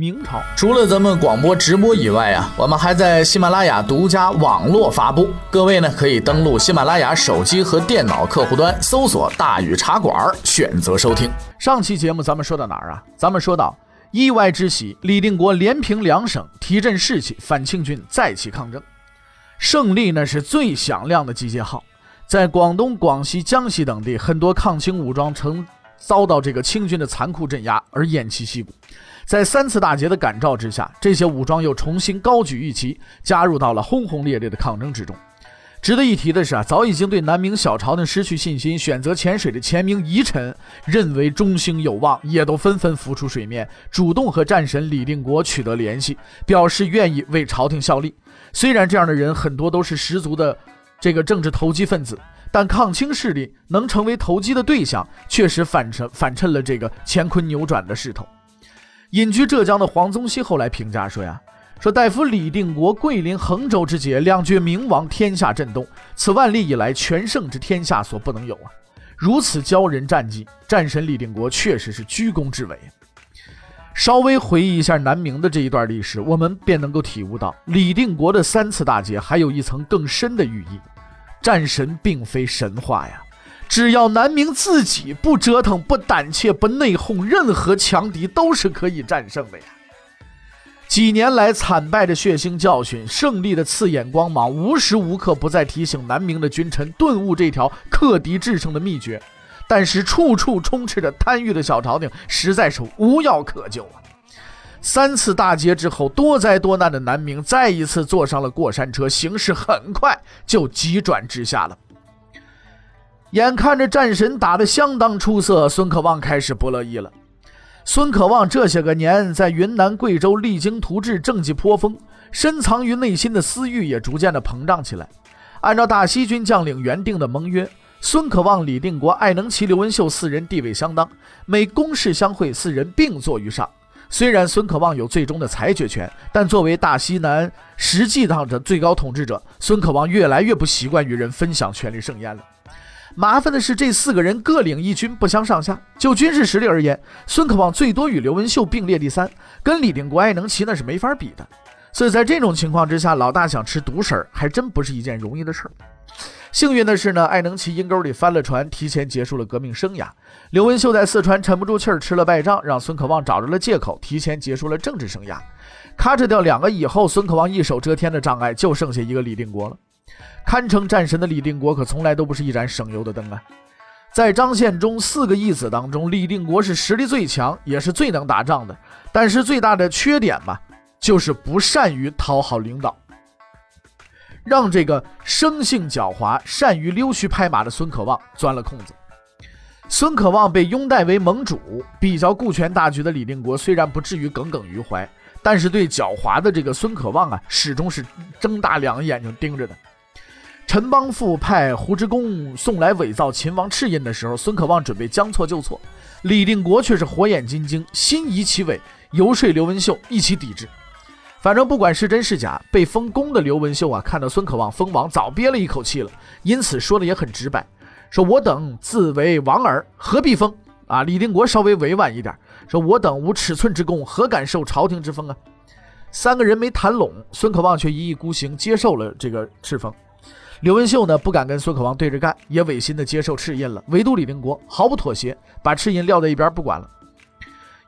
明朝除了咱们广播直播以外啊，我们还在喜马拉雅独家网络发布。各位呢可以登录喜马拉雅手机和电脑客户端，搜索“大禹茶馆”，选择收听。上期节目咱们说到哪儿啊？咱们说到意外之喜，李定国连平两省，提振士气，反清军再起抗争，胜利呢是最响亮的集结号。在广东、广西、江西等地，很多抗清武装曾遭到这个清军的残酷镇压而偃旗息鼓。在三次大捷的感召之下，这些武装又重新高举义旗，加入到了轰轰烈烈的抗争之中。值得一提的是啊，早已经对南明小朝廷失去信心、选择潜水的前明遗臣，认为中兴有望，也都纷纷浮出水面，主动和战神李定国取得联系，表示愿意为朝廷效力。虽然这样的人很多都是十足的这个政治投机分子，但抗清势力能成为投机的对象，确实反衬反衬了这个乾坤扭转的势头。隐居浙江的黄宗羲后来评价说：“呀，说大夫李定国桂林衡州之捷，两绝明亡，天下震动，此万历以来全盛之天下所不能有啊！如此骄人战绩，战神李定国确实是居功至伟。稍微回忆一下南明的这一段历史，我们便能够体悟到李定国的三次大捷还有一层更深的寓意：战神并非神话呀。”只要南明自己不折腾、不胆怯、不内讧，任何强敌都是可以战胜的呀。几年来惨败的血腥教训，胜利的刺眼光芒，无时无刻不在提醒南明的君臣顿悟这条克敌制胜的秘诀。但是处处充斥着贪欲的小朝廷，实在是无药可救啊！三次大捷之后，多灾多难的南明再一次坐上了过山车，形势很快就急转直下了。眼看着战神打得相当出色，孙可望开始不乐意了。孙可望这些个年在云南、贵州励精图治，政绩颇丰，深藏于内心的私欲也逐渐的膨胀起来。按照大西军将领原定的盟约，孙可望、李定国、艾能奇、刘文秀四人地位相当，每公事相会，四人并坐于上。虽然孙可望有最终的裁决权，但作为大西南实际上的最高统治者，孙可望越来越不习惯与人分享权力盛宴了。麻烦的是，这四个人各领一军，不相上下。就军事实力而言，孙可望最多与刘文秀并列第三，跟李定国、艾能奇那是没法比的。所以在这种情况之下，老大想吃独食儿，还真不是一件容易的事儿。幸运的是呢，艾能奇阴沟里翻了船，提前结束了革命生涯。刘文秀在四川沉不住气儿，吃了败仗，让孙可望找着了借口，提前结束了政治生涯。咔哧掉两个以后，孙可望一手遮天的障碍，就剩下一个李定国了。堪称战神的李定国可从来都不是一盏省油的灯啊！在张献忠四个义子当中，李定国是实力最强，也是最能打仗的。但是最大的缺点嘛，就是不善于讨好领导，让这个生性狡猾、善于溜须拍马的孙可望钻了空子。孙可望被拥戴为盟主，比较顾全大局的李定国虽然不至于耿耿于怀，但是对狡猾的这个孙可望啊，始终是睁大两个眼睛盯着的。陈邦富派胡之公送来伪造秦王敕印的时候，孙可望准备将错就错，李定国却是火眼金睛，心仪其伪，游说刘文秀一起抵制。反正不管是真是假，被封公的刘文秀啊，看到孙可望封王，早憋了一口气了，因此说的也很直白，说我等自为王儿，何必封啊？李定国稍微委婉一点，说我等无尺寸之功，何敢受朝廷之封啊？三个人没谈拢，孙可望却一意孤行，接受了这个敕封。刘文秀呢不敢跟孙可望对着干，也违心的接受敕印了。唯独李定国毫不妥协，把敕印撂在一边不管了。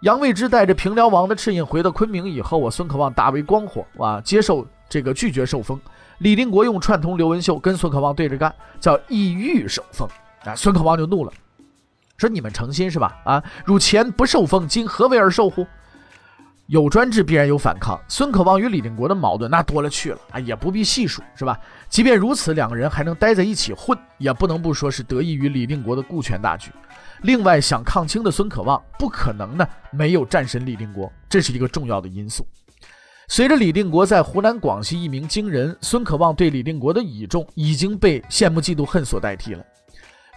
杨未之带着平辽王的敕印回到昆明以后啊，孙可望大为光火啊，接受这个拒绝受封。李定国用串通刘文秀跟孙可望对着干，叫意欲受封啊。孙可望就怒了，说你们诚心是吧？啊，汝前不受封，今何为而受乎？有专制必然有反抗，孙可望与李定国的矛盾那多了去了啊，也不必细数，是吧？即便如此，两个人还能待在一起混，也不能不说是得益于李定国的顾全大局。另外，想抗清的孙可望不可能呢没有战神李定国，这是一个重要的因素。随着李定国在湖南、广西一鸣惊人，孙可望对李定国的倚重已经被羡慕、嫉妒、恨所代替了。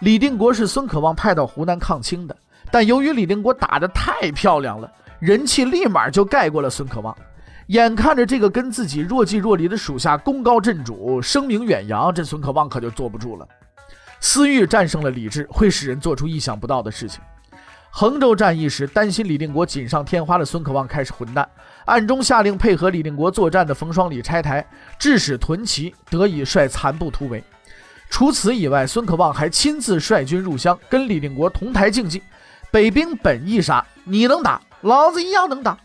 李定国是孙可望派到湖南抗清的，但由于李定国打得太漂亮了，人气立马就盖过了孙可望。眼看着这个跟自己若即若离的属下功高震主、声名远扬，这孙可望可就坐不住了。私欲战胜了理智，会使人做出意想不到的事情。衡州战役时，担心李定国锦上添花的孙可望开始混蛋，暗中下令配合李定国作战的冯双礼拆台，致使屯骑得以率残部突围。除此以外，孙可望还亲自率军入湘，跟李定国同台竞技。北兵本易杀，你能打，老子一样能打。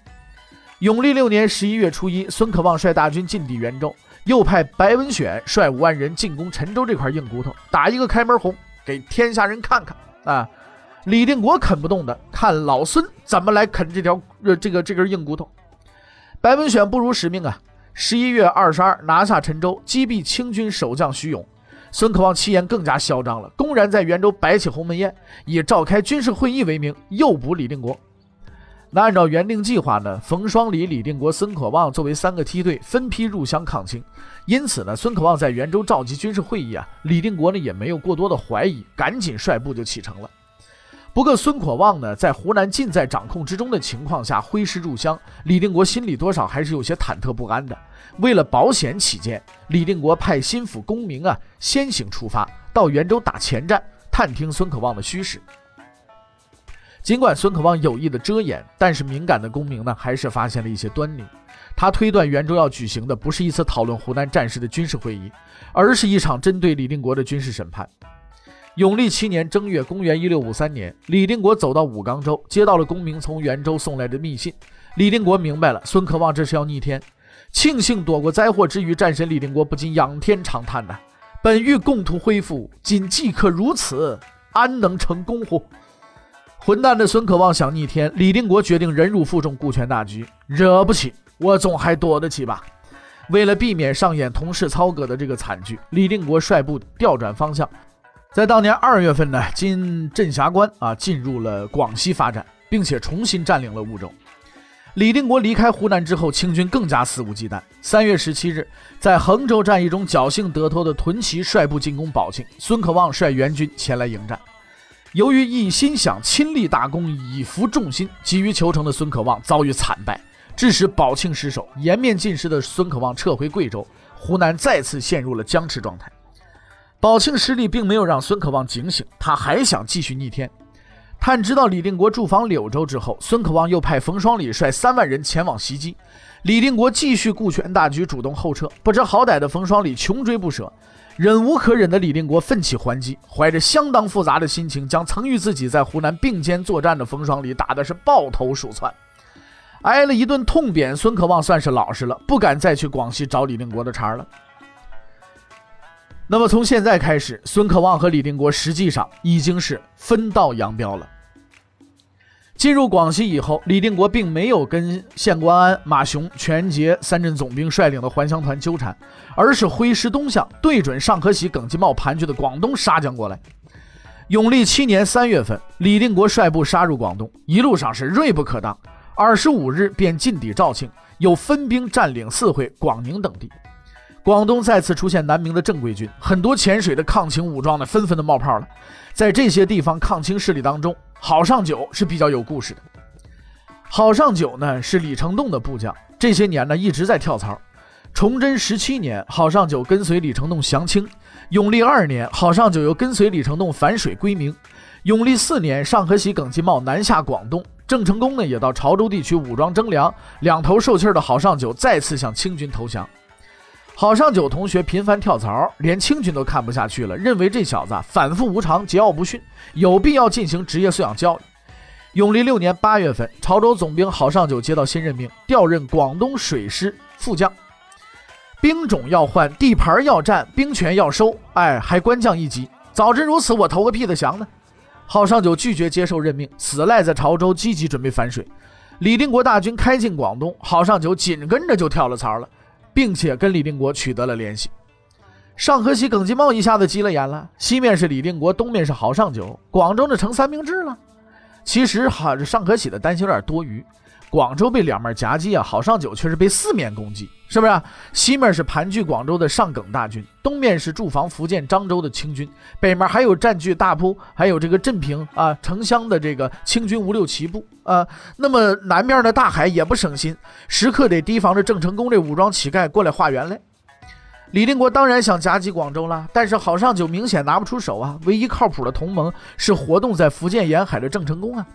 永历六年十一月初一，孙可望率大军进抵元州，又派白文选率五万人进攻陈州这块硬骨头，打一个开门红，给天下人看看啊！李定国啃不动的，看老孙怎么来啃这条呃这个这根硬骨头。白文选不辱使命啊！十一月二十二拿下陈州，击毙清军守将徐勇。孙可望气焰更加嚣张了，公然在元州摆起鸿门宴，以召开军事会议为名诱捕李定国。那按照原定计划呢，冯双礼、李定国、孙可望作为三个梯队分批入湘抗清。因此呢，孙可望在元州召集军事会议啊，李定国呢也没有过多的怀疑，赶紧率部就启程了。不过，孙可望呢，在湖南尽在掌控之中的情况下挥师入湘，李定国心里多少还是有些忐忑不安的。为了保险起见，李定国派心腹公明啊先行出发，到元州打前站，探听孙可望的虚实。尽管孙可望有意的遮掩，但是敏感的公明呢，还是发现了一些端倪。他推断袁州要举行的不是一次讨论湖南战事的军事会议，而是一场针对李定国的军事审判。永历七年正月，公元一六五三年，李定国走到武冈州，接到了公明从袁州送来的密信。李定国明白了，孙可望这是要逆天。庆幸躲过灾祸之余，战神李定国不禁仰天长叹呐：“本欲共图恢复，今既可如此，安能成功乎？”混蛋的孙可望想逆天，李定国决定忍辱负重，顾全大局。惹不起，我总还躲得起吧？为了避免上演同室操戈的这个惨剧，李定国率部调转方向。在当年二月份呢，经镇峡关啊，进入了广西发展，并且重新占领了婺州。李定国离开湖南之后，清军更加肆无忌惮。三月十七日，在衡州战役中侥幸得脱的屯骑率部进攻宝庆，孙可望率援军前来迎战。由于一心想亲力大功以服众心，急于求成的孙可望遭遇惨败，致使宝庆失守，颜面尽失的孙可望撤回贵州，湖南再次陷入了僵持状态。宝庆失利并没有让孙可望警醒，他还想继续逆天。探知到李定国驻防柳州之后，孙可望又派冯双礼率三万人前往袭击。李定国继续顾全大局，主动后撤。不知好歹的冯双礼穷追不舍，忍无可忍的李定国奋起还击，怀着相当复杂的心情，将曾与自己在湖南并肩作战的冯双礼打的是抱头鼠窜。挨了一顿痛扁，孙可望算是老实了，不敢再去广西找李定国的茬了。那么从现在开始，孙可望和李定国实际上已经是分道扬镳了。进入广西以后，李定国并没有跟县官安、马雄、全节三镇总兵率领的还乡团纠缠，而是挥师东向，对准上河西耿继茂盘踞的广东杀将过来。永历七年三月份，李定国率部杀入广东，一路上是锐不可当。二十五日便进抵肇庆，又分兵占领四会、广宁等地。广东再次出现南明的正规军，很多潜水的抗清武装呢，纷纷的冒泡了。在这些地方抗清势力当中，郝尚九是比较有故事的。郝尚九呢是李成栋的部将，这些年呢一直在跳槽。崇祯十七年，郝尚九跟随李成栋降清；永历二年，郝尚九又跟随李成栋反水归明；永历四年，上河西耿继茂南下广东，郑成功呢也到潮州地区武装征粮。两头受气的郝尚九再次向清军投降。郝尚九同学频繁跳槽，连清军都看不下去了，认为这小子反复无常、桀骜不驯，有必要进行职业素养教育。永历六年八月份，潮州总兵郝尚九接到新任命，调任广东水师副将。兵种要换，地盘要占，兵权要收，哎，还官降一级。早知如此，我投个屁的降呢！郝尚九拒绝接受任命，死赖在潮州，积极准备反水。李定国大军开进广东，郝尚九紧跟着就跳了槽了。并且跟李定国取得了联系，尚可喜耿继茂一下子急了眼了。西面是李定国，东面是郝尚九，广州的成三明治了。其实哈，尚可喜的担心有点多余。广州被两面夹击啊，郝尚九却是被四面攻击，是不是？啊？西面是盘踞广州的上耿大军，东面是驻防福建漳州的清军，北面还有占据大埔、还有这个镇平啊、城乡的这个清军五六旗部啊。那么南面的大海也不省心，时刻得提防着郑成功这武装乞丐过来化缘来。李定国当然想夹击广州了，但是郝尚九明显拿不出手啊，唯一靠谱的同盟是活动在福建沿海的郑成功啊。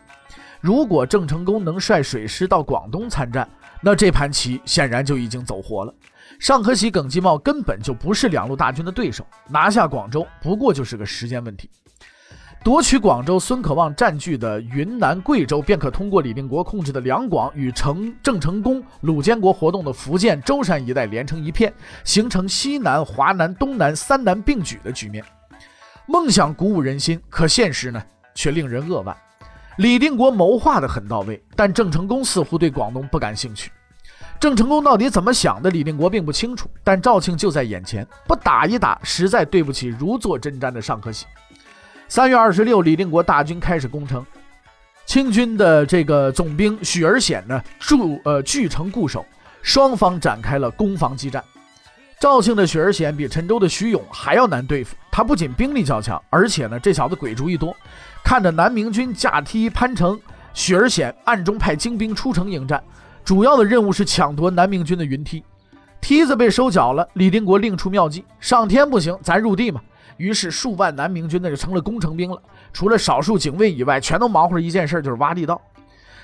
如果郑成功能率水师到广东参战，那这盘棋显然就已经走活了。尚可喜、耿继茂根本就不是两路大军的对手，拿下广州不过就是个时间问题。夺取广州，孙可望占据的云南、贵州便可通过李定国控制的两广与成郑成功、鲁监国活动的福建舟山一带连成一片，形成西南、华南、东南三南并举的局面。梦想鼓舞人心，可现实呢，却令人扼腕。李定国谋划的很到位，但郑成功似乎对广东不感兴趣。郑成功到底怎么想的，李定国并不清楚。但肇庆就在眼前，不打一打，实在对不起如坐针毡的尚可喜。三月二十六，李定国大军开始攻城，清军的这个总兵许而显呢驻呃据城固守，双方展开了攻防激战。肇庆的许而显比陈州的徐勇还要难对付，他不仅兵力较强，而且呢这小子鬼主意多。看着南明军架梯攀城，许尔显暗中派精兵出城迎战，主要的任务是抢夺南明军的云梯。梯子被收缴了，李定国另出妙计：上天不行，咱入地嘛。于是数万南明军那就成了工程兵了，除了少数警卫以外，全都忙活一件事，就是挖地道。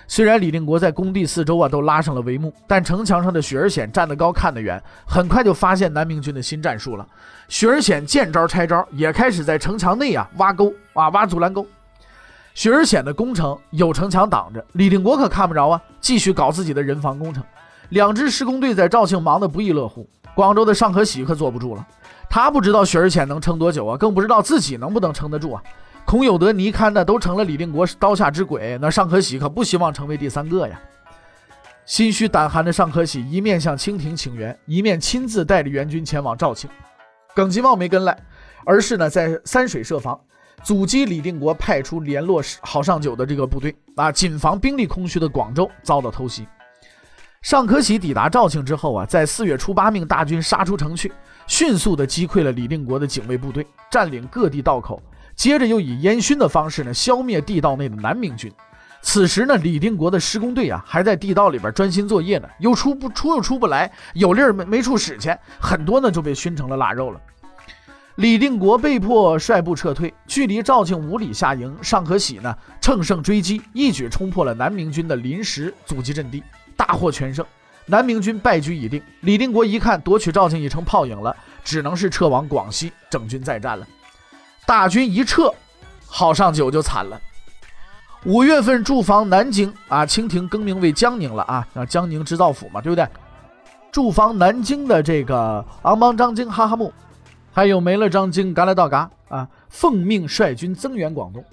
虽然李定国在工地四周啊都拉上了帷幕，但城墙上的许尔显站得高看得远，很快就发现南明军的新战术了。许尔显见招拆招，也开始在城墙内啊挖沟啊挖阻拦沟。许而显的工程有城墙挡着，李定国可看不着啊，继续搞自己的人防工程。两支施工队在肇庆忙得不亦乐乎，广州的尚可喜可坐不住了。他不知道许而显能撑多久啊，更不知道自己能不能撑得住啊。孔有德、倪堪的都成了李定国刀下之鬼，那尚可喜可不希望成为第三个呀。心虚胆寒的尚可喜一面向清廷请援，一面亲自带着援军前往肇庆。耿吉茂没跟来，而是呢在三水设防。阻击李定国派出联络郝尚九的这个部队啊，谨防兵力空虚的广州遭到偷袭。尚可喜抵达肇庆之后啊，在四月初八命大军杀出城去，迅速的击溃了李定国的警卫部队，占领各地道口，接着又以烟熏的方式呢消灭地道内的南明军。此时呢，李定国的施工队啊还在地道里边专心作业呢，又出不出又出不来，有力儿没没处使去，很多呢就被熏成了腊肉了。李定国被迫率部撤退，距离肇庆五里下营。尚可喜呢，乘胜追击，一举冲破了南明军的临时阻击阵地，大获全胜。南明军败局已定。李定国一看夺取肇庆已成泡影了，只能是撤往广西整军再战了。大军一撤，郝尚九就惨了。五月份驻防南京啊，清廷更名为江宁了啊，啊江宁织造府嘛，对不对？驻防南京的这个昂邦张京哈哈木。还有没了张京，嘎来到嘎啊！奉命率军增援广东，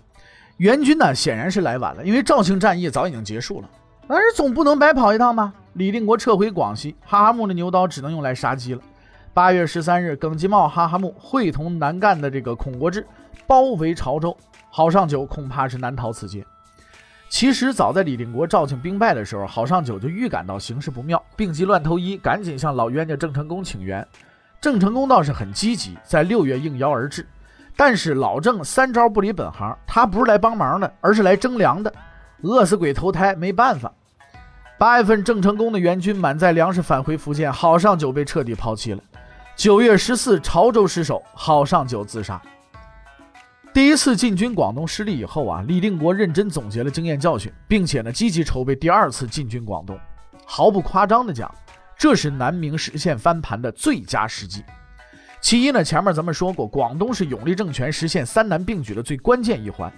援军呢显然是来晚了，因为肇庆战役早已经结束了。但是总不能白跑一趟吧？李定国撤回广西，哈哈木的牛刀只能用来杀鸡了。八月十三日，耿继茂、哈哈木会同南赣的这个孔国志包围潮州，郝尚九恐怕是难逃此劫。其实早在李定国肇庆兵败的时候，郝尚九就预感到形势不妙，病急乱投医，赶紧向老冤家郑成功请援。郑成功倒是很积极，在六月应邀而至，但是老郑三招不离本行，他不是来帮忙的，而是来征粮的，饿死鬼投胎，没办法。八月份，郑成功的援军满载粮食返回福建，郝尚九被彻底抛弃了。九月十四，潮州失守，郝尚九自杀。第一次进军广东失利以后啊，李定国认真总结了经验教训，并且呢，积极筹备第二次进军广东。毫不夸张地讲。这是南明实现翻盘的最佳时机。其一呢，前面咱们说过，广东是永历政权实现三南并举的最关键一环。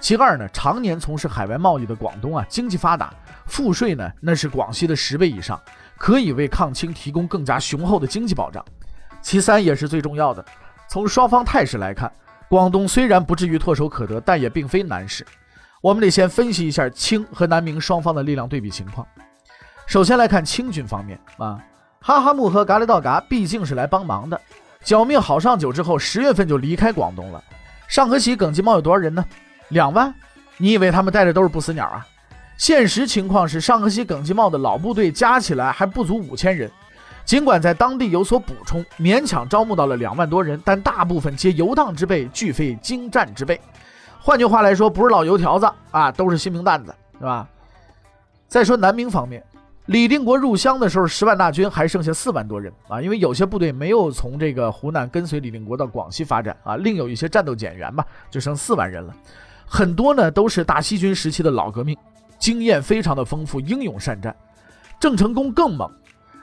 其二呢，常年从事海外贸易的广东啊，经济发达，赋税呢那是广西的十倍以上，可以为抗清提供更加雄厚的经济保障。其三也是最重要的，从双方态势来看，广东虽然不至于唾手可得，但也并非难事。我们得先分析一下清和南明双方的力量对比情况。首先来看清军方面啊，哈哈木和嘎里道嘎毕竟是来帮忙的，剿灭好上九之后，十月份就离开广东了。尚可喜、耿继茂有多少人呢？两万？你以为他们带的都是不死鸟啊？现实情况是，上河西耿继茂的老部队加起来还不足五千人，尽管在当地有所补充，勉强招募到了两万多人，但大部分皆游荡之辈，俱非精战之辈。换句话来说，不是老油条子啊，都是新兵蛋子，是吧？再说南明方面，李定国入湘的时候，十万大军还剩下四万多人啊，因为有些部队没有从这个湖南跟随李定国到广西发展啊，另有一些战斗减员吧，就剩四万人了，很多呢都是大西军时期的老革命。经验非常的丰富，英勇善战。郑成功更猛，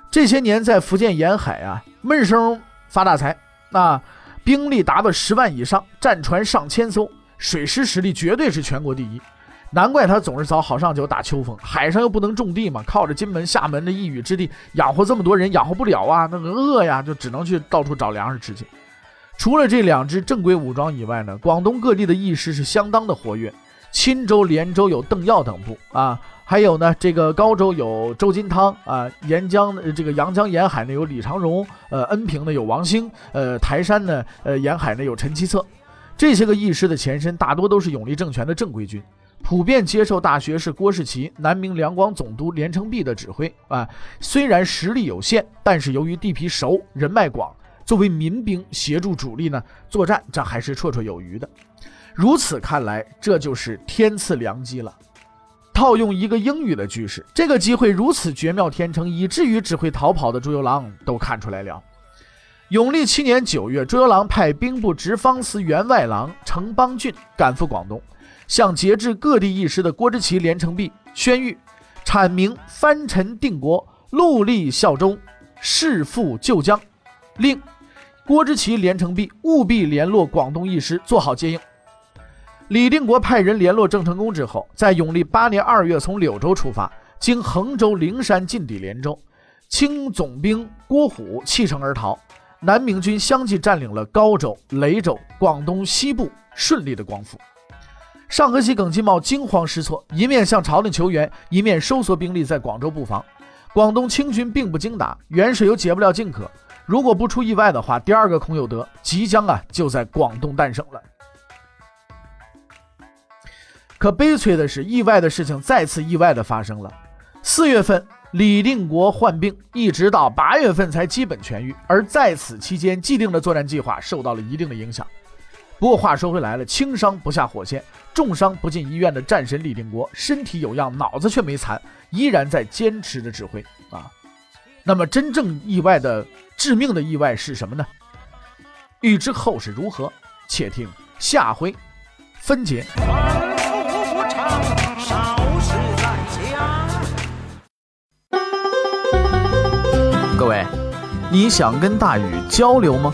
这些年在福建沿海啊闷声发大财，那兵力达到十万以上，战船上千艘，水师实力绝对是全国第一。难怪他总是找好上九打秋风，海上又不能种地嘛，靠着金门、厦门的一隅之地养活这么多人，养活不了啊，那个饿呀，就只能去到处找粮食吃去。除了这两支正规武装以外呢，广东各地的义师是相当的活跃。钦州、连州有邓耀等部啊，还有呢，这个高州有周金汤啊，沿江这个阳江沿海呢有李长荣，呃，恩平呢有王兴，呃，台山呢，呃，沿海呢有陈其策，这些个义师的前身大多都是永历政权的正规军，普遍接受大学士郭士奇、南明两广总督连城璧的指挥啊。虽然实力有限，但是由于地皮熟、人脉广，作为民兵协助主力呢作战，这还是绰绰有余的。如此看来，这就是天赐良机了。套用一个英语的句式，这个机会如此绝妙天成，以至于只会逃跑的朱由榔都看出来了。永历七年九月，朱由榔派兵部直方司员外郎程邦俊赶赴广东，向节制各地义师的郭之奇、连城璧宣谕，阐明藩臣定国，戮力效忠，誓复旧疆，令郭之奇、连城璧务必联络广东义师，做好接应。李定国派人联络郑成功之后，在永历八年二月从柳州出发，经衡州、灵山进抵连州。清总兵郭虎弃城而逃，南明军相继占领了高州、雷州、广东西部，顺利的光复。上河西耿继茂惊慌失措，一面向朝廷求援，一面收缩兵力在广州布防。广东清军并不精打，远水又解不了近渴。如果不出意外的话，第二个孔有德即将啊就在广东诞生了。可悲催的是，意外的事情再次意外的发生了。四月份，李定国患病，一直到八月份才基本痊愈。而在此期间，既定的作战计划受到了一定的影响。不过话说回来了，轻伤不下火线，重伤不进医院的战神李定国，身体有恙，脑子却没残，依然在坚持着指挥啊。那么，真正意外的致命的意外是什么呢？欲知后事如何，且听下回分解。各位，你想跟大禹交流吗？